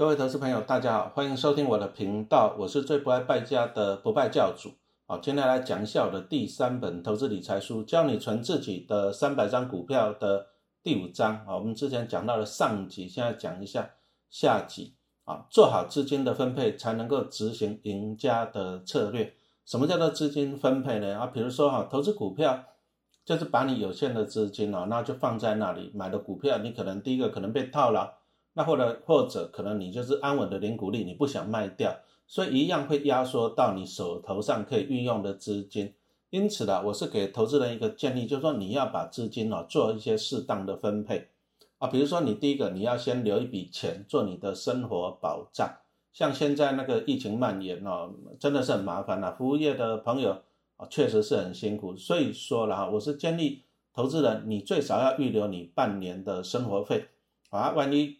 各位投资朋友，大家好，欢迎收听我的频道，我是最不爱败家的不败教主。好，今天来讲一下我的第三本投资理财书，教你存自己的三百张股票的第五章。啊，我们之前讲到了上集，现在讲一下下集。啊，做好资金的分配，才能够执行赢家的策略。什么叫做资金分配呢？啊，比如说哈，投资股票就是把你有限的资金哦，那就放在那里买的股票，你可能第一个可能被套牢。那或者或者可能你就是安稳的零股利，你不想卖掉，所以一样会压缩到你手头上可以运用的资金。因此呢，我是给投资人一个建议，就是说你要把资金哦做一些适当的分配啊。比如说你第一个你要先留一笔钱做你的生活保障，像现在那个疫情蔓延哦，真的是很麻烦呐。服务业的朋友啊，确实是很辛苦。所以说了，我是建议投资人你最少要预留你半年的生活费啊，万一。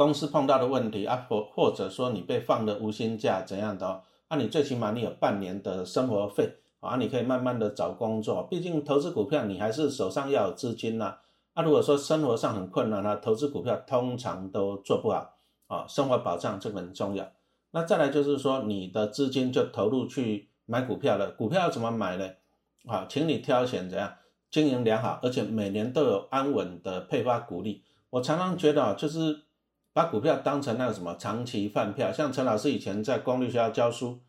公司碰到的问题啊，或或者说你被放了无薪假怎样的哦？那你最起码你有半年的生活费啊，你可以慢慢的找工作。毕竟投资股票你还是手上要有资金呐。啊，如果说生活上很困难呢，投资股票通常都做不好啊。生活保障这个很重要。那再来就是说你的资金就投入去买股票了。股票要怎么买呢？啊，请你挑选怎样经营良好，而且每年都有安稳的配发股利。我常常觉得啊，就是。把股票当成那个什么长期饭票，像陈老师以前在公立学校教书，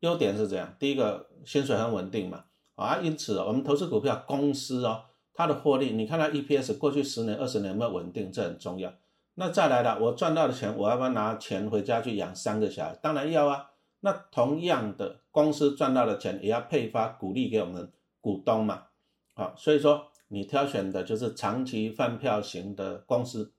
优点是这样：第一个，薪水很稳定嘛，啊，因此我们投资股票公司哦，它的获利，你看它 EPS 过去十年、二十年有没有稳定，这很重要。那再来了，我赚到的钱，我要不要拿钱回家去养三个小孩？当然要啊。那同样的，公司赚到的钱也要配发股利给我们股东嘛，好，所以说你挑选的就是长期饭票型的公司。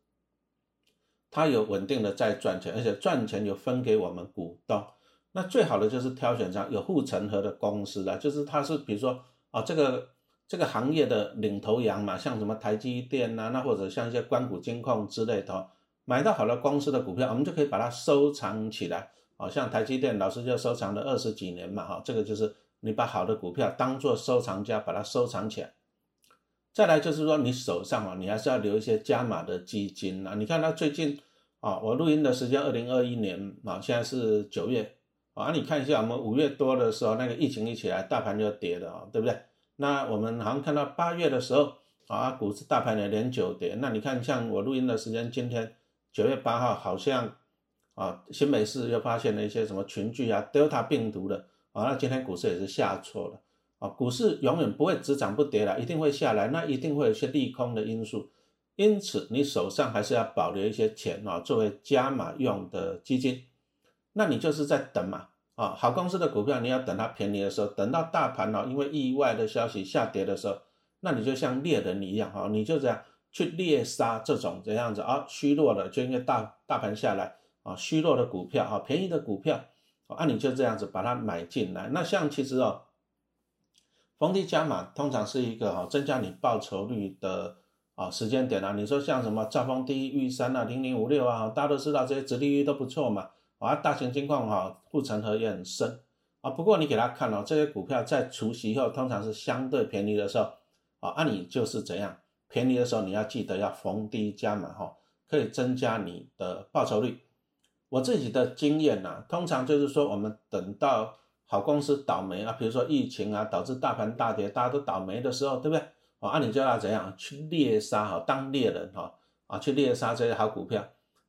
它有稳定的在赚钱，而且赚钱有分给我们股东。那最好的就是挑选上有护城河的公司啦，就是它是比如说啊，这个这个行业的领头羊嘛，像什么台积电呐，那或者像一些关谷金控之类的，买到好的公司的股票，我们就可以把它收藏起来。好像台积电老师就收藏了二十几年嘛，哈，这个就是你把好的股票当做收藏家把它收藏起来。再来就是说，你手上啊，你还是要留一些加码的基金啊。你看它最近啊，我录音的时间二零二一年啊，现在是九月啊。你看一下，我们五月多的时候，那个疫情一起来，大盘就跌了啊，对不对？那我们好像看到八月的时候啊，股市大盘也连九跌。那你看，像我录音的时间，今天九月八号，好像啊，新美市又发现了一些什么群聚啊，Delta 病毒的啊，那今天股市也是下挫了。啊，股市永远不会只涨不跌了，一定会下来，那一定会有一些利空的因素，因此你手上还是要保留一些钱啊，作为加码用的基金。那你就是在等嘛，啊，好公司的股票你要等它便宜的时候，等到大盘呢因为意外的消息下跌的时候，那你就像猎人一样哈，你就这样去猎杀这种这样子啊虚弱的，就因为大大盘下来啊虚弱的股票啊便宜的股票啊，你就这样子把它买进来。那像其实哦。逢低加码通常是一个哈增加你报酬率的啊时间点啊。你说像什么兆丰第一、玉山啊、零零五六啊，大家都知道这些殖利率都不错嘛。啊，大型金矿哈护城河也很深啊。不过你给他看哦，这些股票在除息后通常是相对便宜的时候啊，那你就是怎样便宜的时候你要记得要逢低加码哈，可以增加你的报酬率。我自己的经验呐，通常就是说我们等到。好公司倒霉啊，比如说疫情啊，导致大盘大跌，大家都倒霉的时候，对不对？啊，你就要怎样去猎杀哈，当猎人哈啊，去猎杀这些好股票。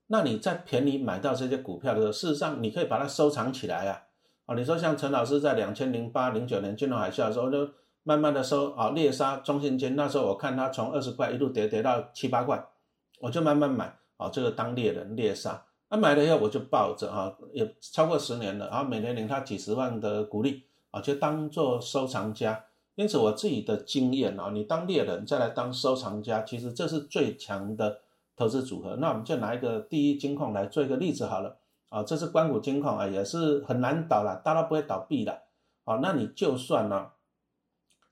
那你在便宜买到这些股票的时候，事实上你可以把它收藏起来啊。啊，你说像陈老师在两千零八零九年金融海啸的时候，就慢慢的收啊，猎杀中信金。那时候我看它从二十块一路跌跌到七八块，我就慢慢买啊，这个当猎人猎杀。他买了以后我就抱着啊，也超过十年了，然后每年领他几十万的股利啊，就当做收藏家。因此我自己的经验啊，你当猎人再来当收藏家，其实这是最强的投资组合。那我们就拿一个第一金矿来做一个例子好了啊，这是关谷金矿啊，也是很难倒了，大到不会倒闭的啊。那你就算呢，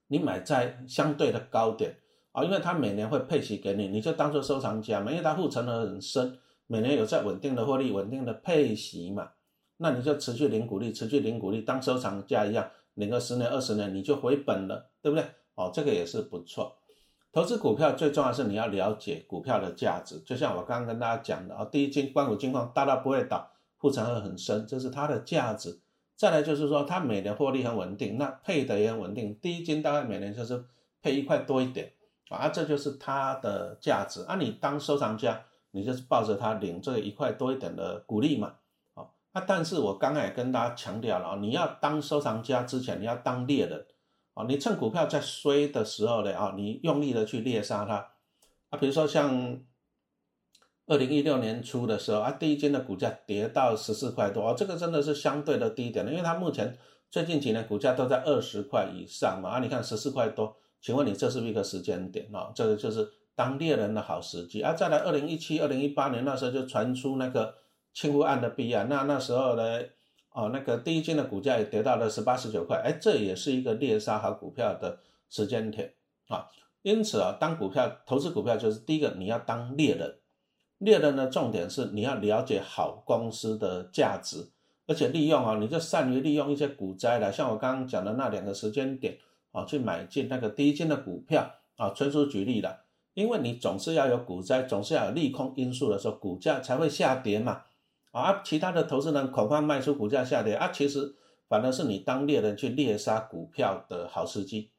你买在相对的高点啊，因为它每年会配息给你，你就当做收藏家嘛，因为它护城河很深。每年有在稳定的获利、稳定的配息嘛？那你就持续领股利，持续领股利，当收藏家一样，领个十年、二十年，你就回本了，对不对？哦，这个也是不错。投资股票最重要是你要了解股票的价值，就像我刚刚跟大家讲的啊，第一金关谷金矿大到不会倒，护城河很深，这是它的价值。再来就是说它每年获利很稳定，那配的也很稳定，第一金大概每年就是配一块多一点啊，这就是它的价值。啊，你当收藏家，你就是抱着它领这一块多一点的股利嘛。啊，但是我刚才也跟大家强调了啊，你要当收藏家之前，你要当猎人啊，你趁股票在衰的时候呢啊，你用力的去猎杀它啊，比如说像二零一六年初的时候啊，第一间的股价跌到十四块多，啊这个真的是相对的低点了，因为它目前最近几年股价都在二十块以上嘛啊，你看十四块多，请问你这是不是一个时间点啊？这个就是当猎人的好时机啊。再来二零一七、二零一八年那时候就传出那个。清湖案的弊案，那那时候呢，哦，那个第一金的股价也跌到了十八十九块，哎，这也是一个猎杀好股票的时间点啊。因此啊，当股票投资股票就是第一个你要当猎人，猎人的重点是你要了解好公司的价值，而且利用啊，你就善于利用一些股灾来，像我刚刚讲的那两个时间点啊，去买进那个第一金的股票啊，纯属举例了，因为你总是要有股灾，总是要有利空因素的时候，股价才会下跌嘛。啊，其他的投资人恐怕卖出股价下跌啊，其实反而是你当猎人去猎杀股票的好时机。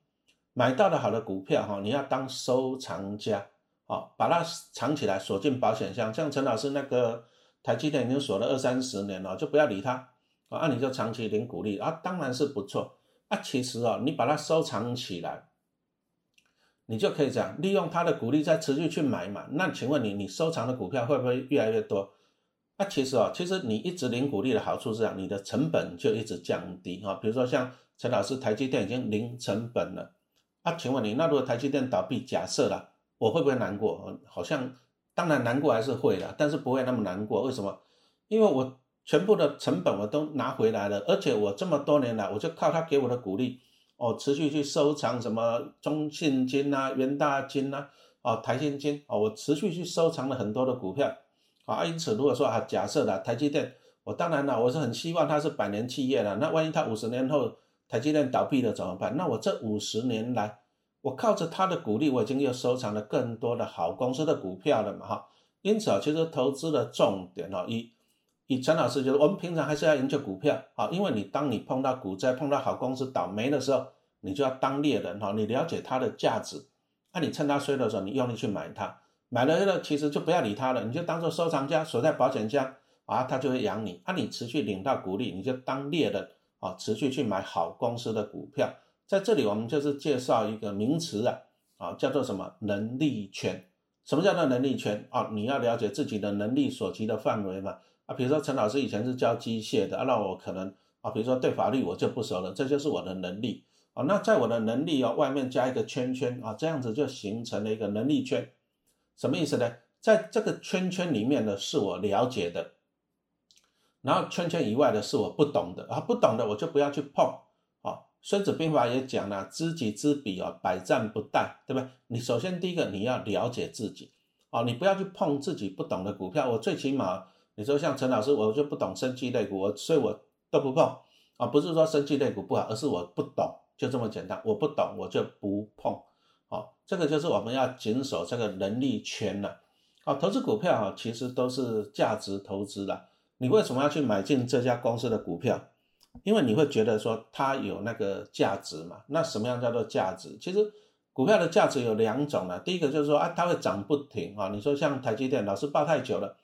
买到了好的股票哈，你要当收藏家啊，把它藏起来，锁进保险箱。像陈老师那个台积电已经锁了二三十年了，就不要理它啊，你就长期领股利啊，当然是不错啊。其实啊，你把它收藏起来，你就可以这样利用它的股利再持续去买嘛。那请问你，你收藏的股票会不会越来越多？那其实啊，其实你一直领股利的好处是这样，你的成本就一直降低啊。比如说像陈老师，台积电已经零成本了啊。请问你，那如果台积电倒闭，假设了，我会不会难过？好像当然难过还是会的，但是不会那么难过。为什么？因为我全部的成本我都拿回来了，而且我这么多年来，我就靠他给我的鼓励，哦，持续去收藏什么中信金啊、元大金啊、哦台新金哦，我持续去收藏了很多的股票。啊，因此如果说啊，假设的台积电，我当然了，我是很希望它是百年企业了。那万一它五十年后台积电倒闭了怎么办？那我这五十年来，我靠着它的鼓励，我已经又收藏了更多的好公司的股票了嘛，哈。因此啊，其实投资的重点哦，以以陈老师就是，我们平常还是要研究股票啊，因为你当你碰到股灾、碰到好公司倒霉的时候，你就要当猎人哈，你了解它的价值，那你趁它衰的时候，你用力去买它。买了呢，其实就不要理他了，你就当做收藏家锁在保险箱啊，他就会养你。啊，你持续领到股利，你就当猎人啊，持续去买好公司的股票。在这里，我们就是介绍一个名词啊，啊，叫做什么能力圈？什么叫做能力圈啊？你要了解自己的能力所及的范围嘛。啊，比如说陈老师以前是教机械的，那我可能啊，比如说对法律我就不熟了，这就是我的能力啊。那在我的能力哦外面加一个圈圈啊，这样子就形成了一个能力圈。什么意思呢？在这个圈圈里面呢，是我了解的，然后圈圈以外的是我不懂的啊，不懂的我就不要去碰啊。孙子兵法也讲了，知己知彼啊，百战不殆，对不对？你首先第一个你要了解自己啊，你不要去碰自己不懂的股票。我最起码你说像陈老师，我就不懂生技类股，我所以我都不碰啊。不是说生技类股不好，而是我不懂，就这么简单。我不懂，我就不碰。好，这个就是我们要谨守这个能力圈了。好，投资股票哈，其实都是价值投资的。你为什么要去买进这家公司的股票？因为你会觉得说它有那个价值嘛。那什么样叫做价值？其实股票的价值有两种呢。第一个就是说啊，它会涨不停啊。你说像台积电，老是爆太久了，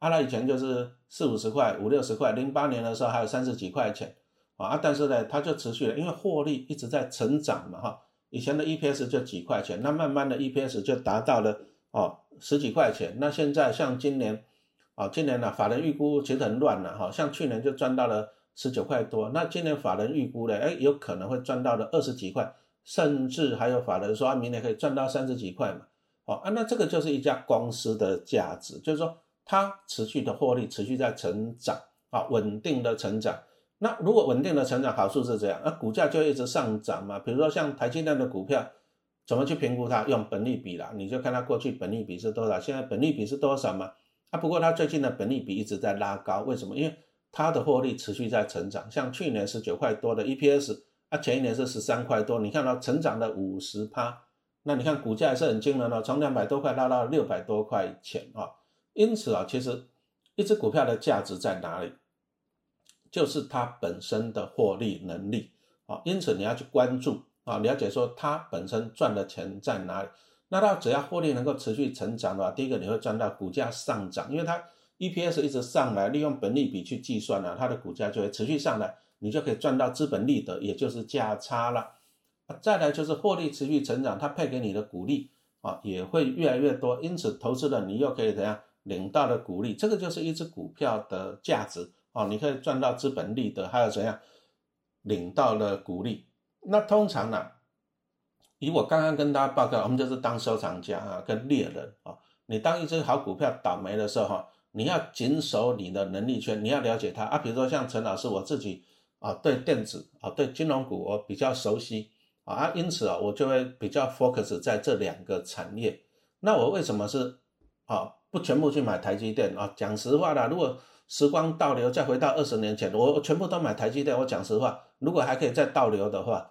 啊，它以前就是四五十块、五六十块，零八年的时候还有三十几块钱啊，但是呢，它就持续了，因为获利一直在成长嘛，哈。以前的 EPS 就几块钱，那慢慢的 EPS 就达到了哦十几块钱。那现在像今年，啊今年呢法人预估其实很乱了哈，像去年就赚到了十九块多，那今年法人预估呢，哎有可能会赚到了二十几块，甚至还有法人说明年可以赚到三十几块嘛。哦啊那这个就是一家公司的价值，就是说它持续的获利，持续在成长啊，稳定的成长。那如果稳定的成长，好处是这样，那股价就一直上涨嘛。比如说像台积电的股票，怎么去评估它？用本利比啦，你就看它过去本利比是多少，现在本利比是多少嘛？啊，不过它最近的本利比一直在拉高，为什么？因为它的获利持续在成长，像去年十九块多的 EPS，啊，前一年是十三块多，你看到成长了五十趴，那你看股价也是很惊人哦，从两百多块拉到六百多块钱啊。因此啊，其实一只股票的价值在哪里？就是它本身的获利能力啊。因此你要去关注啊，了解说它本身赚的钱在哪里。那它只要获利能够持续成长的话，第一个你会赚到股价上涨，因为它 EPS 一直上来，利用本利比去计算呢，它的股价就会持续上来，你就可以赚到资本利得，也就是价差了。再来就是获利持续成长，它配给你的股利啊也会越来越多，因此投资人你又可以怎样领到的股利，这个就是一只股票的价值哦，你可以赚到资本利得，还有怎样领到了股利。那通常呢，以我刚刚跟大家报告，我们就是当收藏家啊，跟猎人啊，你当一只好股票倒霉的时候哈，你要紧守你的能力圈，你要了解它啊，比如说像陈老师我自己啊，对电子啊，对金融股我比较熟悉。啊，因此啊，我就会比较 focus 在这两个产业。那我为什么是啊不全部去买台积电啊？讲实话啦，如果时光倒流再回到二十年前，我全部都买台积电。我讲实话，如果还可以再倒流的话，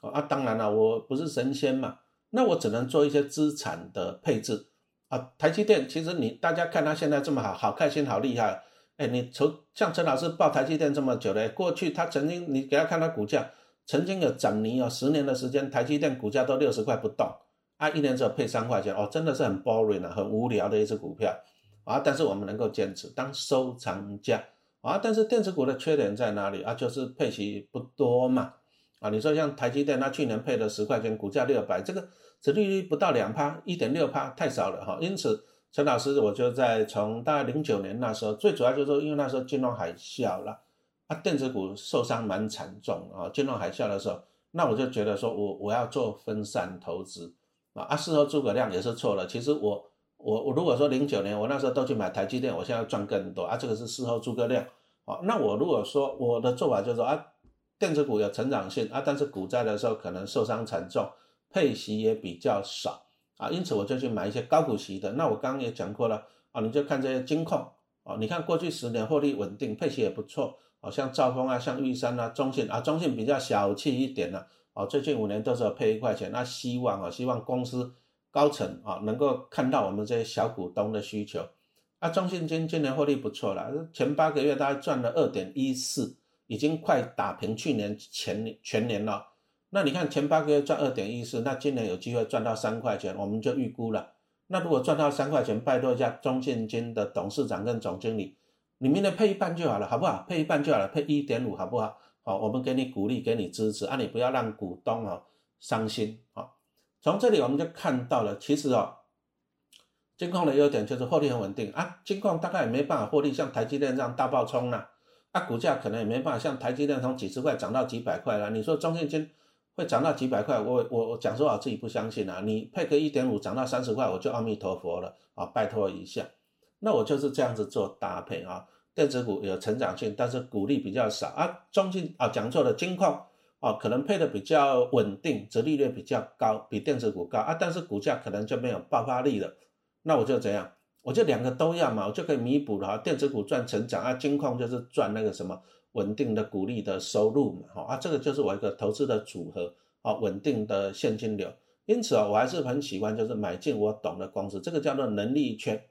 啊，当然了，我不是神仙嘛，那我只能做一些资产的配置啊。台积电其实你大家看它现在这么好，好开心，好厉害。哎，你从像陈老师报台积电这么久嘞，过去他曾经你给他看他股价。曾经有涨泥哦，十年的时间，台积电股价都六十块不动啊，一年只有配三块钱哦，真的是很 boring 啊，很无聊的一只股票啊。但是我们能够坚持当收藏家啊。但是电子股的缺点在哪里啊？就是配息不多嘛啊。你说像台积电，它去年配了十块钱，股价六百，这个殖利率不到两趴，一点六趴太少了哈。因此，陈老师我就在从大概零九年那时候，最主要就是，因为那时候金融海啸了。啊，电子股受伤蛮惨重啊！金融海啸的时候，那我就觉得说我我要做分散投资啊。啊，事后诸葛亮也是错了。其实我我我如果说零九年我那时候都去买台积电，我现在赚更多啊。这个是事后诸葛亮啊。那我如果说我的做法就是说啊，电子股有成长性啊，但是股灾的时候可能受伤惨重，配息也比较少啊，因此我就去买一些高股息的。那我刚刚也讲过了啊，你就看这些金控啊，你看过去十年获利稳定，配息也不错。好像兆丰啊，像玉山啊，中信啊，中信比较小气一点了。哦，最近五年都是配一块钱，那希望啊，希望公司高层啊能够看到我们这些小股东的需求。啊，中信金今年获利不错了，前八个月大概赚了二点一四，已经快打平去年前年全年了。那你看前八个月赚二点一四，那今年有机会赚到三块钱，我们就预估了。那如果赚到三块钱，拜托一下中信金的董事长跟总经理。你明年配一半就好了，好不好？配一半就好了，配一点五，好不好？好，我们给你鼓励，给你支持啊！你不要让股东哦伤心啊！从这里我们就看到了，其实哦，金矿的优点就是获利很稳定啊。金矿大概也没办法获利像台积电这样大爆冲了啊，股价可能也没办法像台积电从几十块涨到几百块了。你说中信金会涨到几百块？我我我讲说我自己不相信啊！你配个一点五涨到三十块，我就阿弥陀佛了啊！拜托一下。那我就是这样子做搭配啊，电子股有成长性，但是股利比较少啊。中信啊，讲错了，金矿哦，可能配的比较稳定，折利率比较高，比电子股高啊，但是股价可能就没有爆发力了。那我就怎样？我就两个都要嘛，我就可以弥补了哈。电子股赚成长啊，金矿就是赚那个什么稳定的股利的收入嘛。好啊，这个就是我一个投资的组合啊，稳定的现金流。因此啊，我还是很喜欢就是买进我懂的公司，这个叫做能力圈。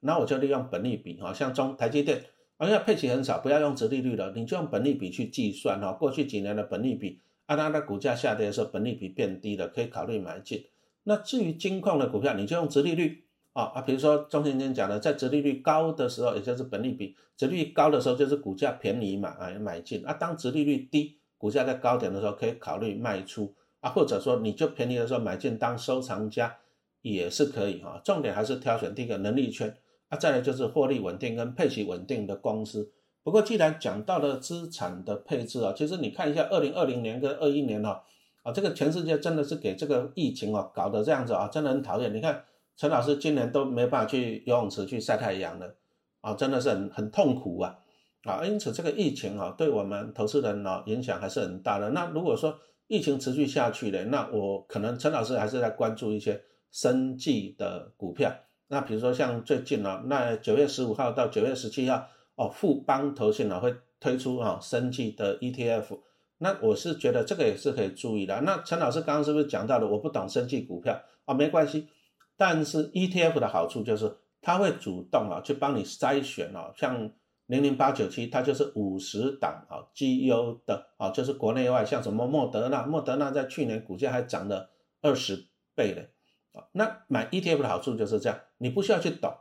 那我就利用本利比哈，像中台积电，而且配息很少，不要用折利率了，你就用本利比去计算哈。过去几年的本利比，啊，当它的股价下跌的时候，本利比变低了，可以考虑买进。那至于金矿的股票，你就用折利率啊啊，比如说中信金讲的，在折利率高的时候，也就是本利比折利率高的时候，就是股价便宜嘛啊买进啊。当折利率低，股价在高点的时候，可以考虑卖出啊，或者说你就便宜的时候买进当收藏家也是可以哈。重点还是挑选第一个能力圈。啊，再来就是获利稳定跟配息稳定的公司。不过，既然讲到了资产的配置啊，其实你看一下二零二零年跟二一年哦，啊，这个全世界真的是给这个疫情哦搞得这样子啊，真的很讨厌。你看陈老师今年都没办法去游泳池去晒太阳了，啊，真的是很很痛苦啊，啊，因此这个疫情啊，对我们投资人呢影响还是很大的。那如果说疫情持续下去呢，那我可能陈老师还是在关注一些生计的股票。那比如说像最近呢，那九月十五号到九月十七号，哦，富邦投信呢会推出啊生计的 ETF，那我是觉得这个也是可以注意的。那陈老师刚刚是不是讲到了？我不懂生技股票啊，没关系。但是 ETF 的好处就是它会主动啊去帮你筛选哦，像零零八九七，它就是五十档啊绩优的啊，就是国内外像什么莫德纳，莫德纳在去年股价还涨了二十倍嘞啊。那买 ETF 的好处就是这样，你不需要去懂，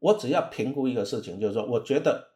我只要评估一个事情，就是说我觉得。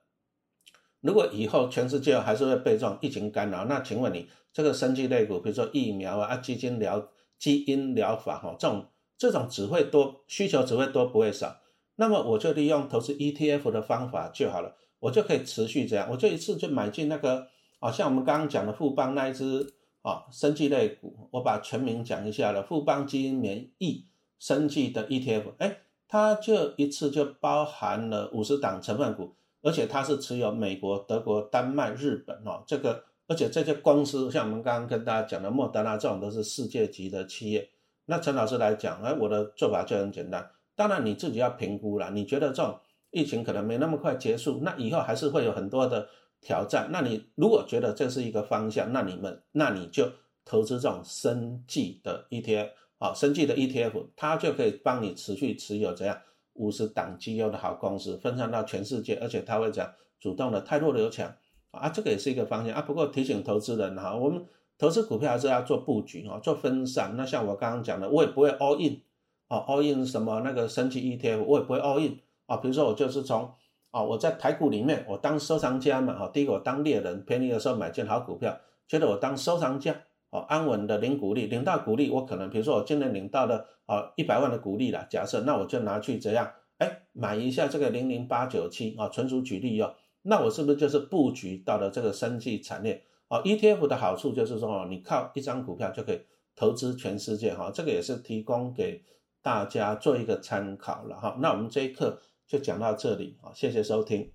如果以后全世界还是会被这种疫情干扰，那请问你这个生技类股，比如说疫苗啊、基因疗、基因疗法哈，这种这种只会多需求只会多不会少，那么我就利用投资 ETF 的方法就好了，我就可以持续这样，我就一次就买进那个啊，像我们刚刚讲的富邦那一只啊生技类股，我把全名讲一下了，富邦基因免疫生技的 ETF，哎，它就一次就包含了五十档成分股。而且它是持有美国、德国、丹麦、日本哦，这个而且这些公司像我们刚刚跟大家讲的莫德纳这种都是世界级的企业。那陈老师来讲，哎，我的做法就很简单。当然你自己要评估了，你觉得这种疫情可能没那么快结束，那以后还是会有很多的挑战。那你如果觉得这是一个方向，那你们那你就投资这种生计的 ETF 啊，生计的 ETF，它就可以帮你持续持有怎样？五十档绩优的好公司分散到全世界，而且它会讲主动的太弱留强啊，这个也是一个方向啊。不过提醒投资人哈，我们投资股票还是要做布局啊，做分散。那像我刚刚讲的，我也不会 all in 啊，all in 什么那个升级 ETF，我也不会 all in 啊。比如说我就是从啊，我在台股里面我当收藏家嘛，哈，第一个我当猎人，便宜的时候买进好股票，觉得我当收藏家。哦，安稳的领股利，领到股利，我可能比如说我今年领到了啊一百万的股利了，假设那我就拿去怎样？哎，买一下这个零零八九七啊，纯属举例哦。那我是不是就是布局到了这个生技产业？哦，ETF 的好处就是说哦，你靠一张股票就可以投资全世界哈，这个也是提供给大家做一个参考了哈。那我们这一课就讲到这里啊，谢谢收听。